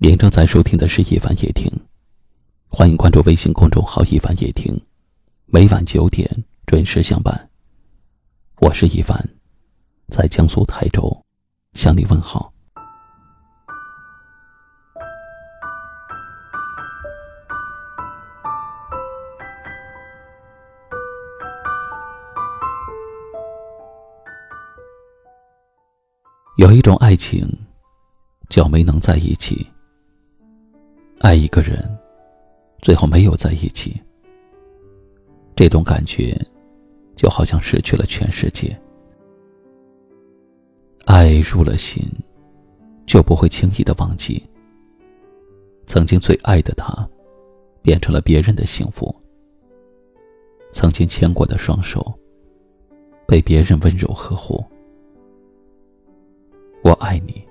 您正在收听的是《一凡夜听》，欢迎关注微信公众号“一凡夜听”，每晚九点准时相伴。我是一凡，在江苏台州向你问好。有一种爱情，叫没能在一起。爱一个人，最后没有在一起，这种感觉就好像失去了全世界。爱入了心，就不会轻易的忘记。曾经最爱的他，变成了别人的幸福。曾经牵过的双手，被别人温柔呵护。我爱你，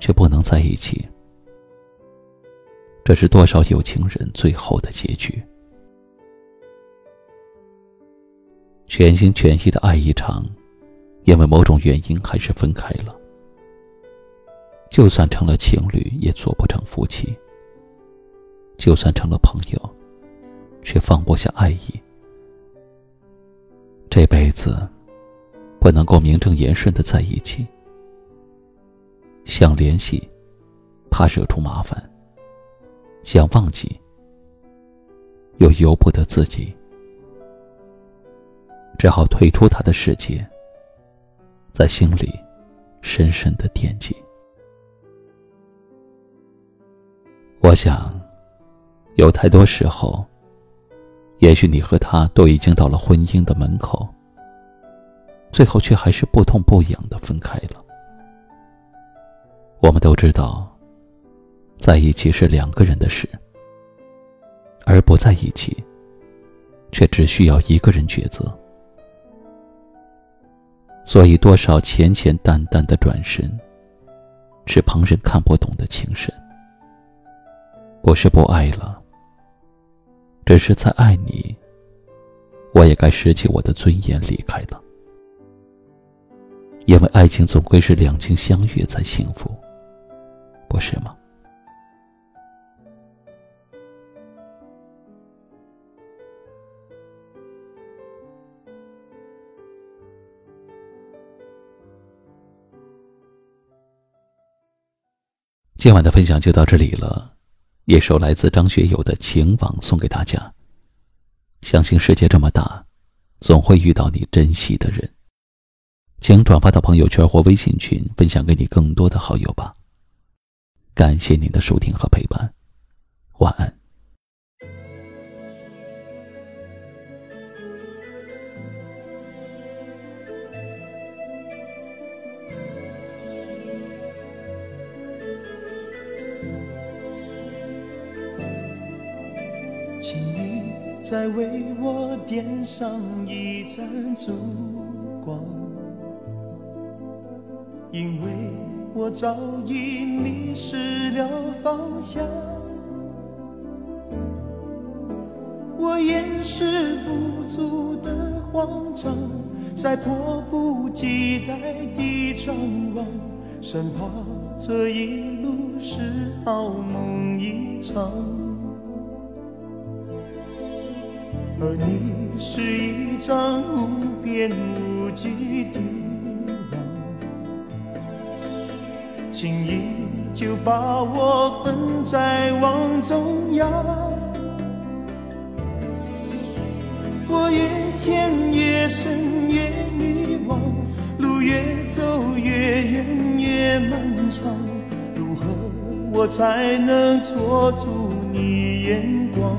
却不能在一起。这是多少有情人最后的结局？全心全意的爱一场，因为某种原因还是分开了。就算成了情侣，也做不成夫妻；就算成了朋友，却放不下爱意。这辈子不能够名正言顺的在一起，想联系，怕惹出麻烦。想忘记，又由不得自己，只好退出他的世界，在心里深深的惦记。我想，有太多时候，也许你和他都已经到了婚姻的门口，最后却还是不痛不痒的分开了。我们都知道。在一起是两个人的事，而不在一起，却只需要一个人抉择。所以，多少浅浅淡淡的转身，是旁人看不懂的情深。不是不爱了，只是再爱你，我也该拾起我的尊严离开了。因为爱情总归是两情相悦才幸福，不是吗？今晚的分享就到这里了，一首来自张学友的《情网》送给大家。相信世界这么大，总会遇到你珍惜的人。请转发到朋友圈或微信群，分享给你更多的好友吧。感谢您的收听和陪伴，晚安。再为我点上一盏烛光，因为我早已迷失了方向。我掩饰不住的慌张，在迫不及待地张望，生怕这一路是好梦一场。而你是一张无边无际的网，轻易就把我困在网中央。我越陷越深越迷惘，路越走越远越漫长，如何我才能捉住你眼光？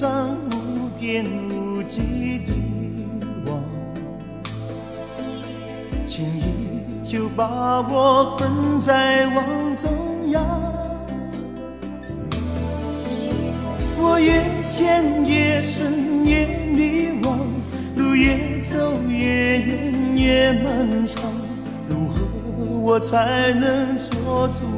上无边无际的网轻易就把我困在网中央。我越陷越深越迷惘路越走越远越漫长如何我才能做出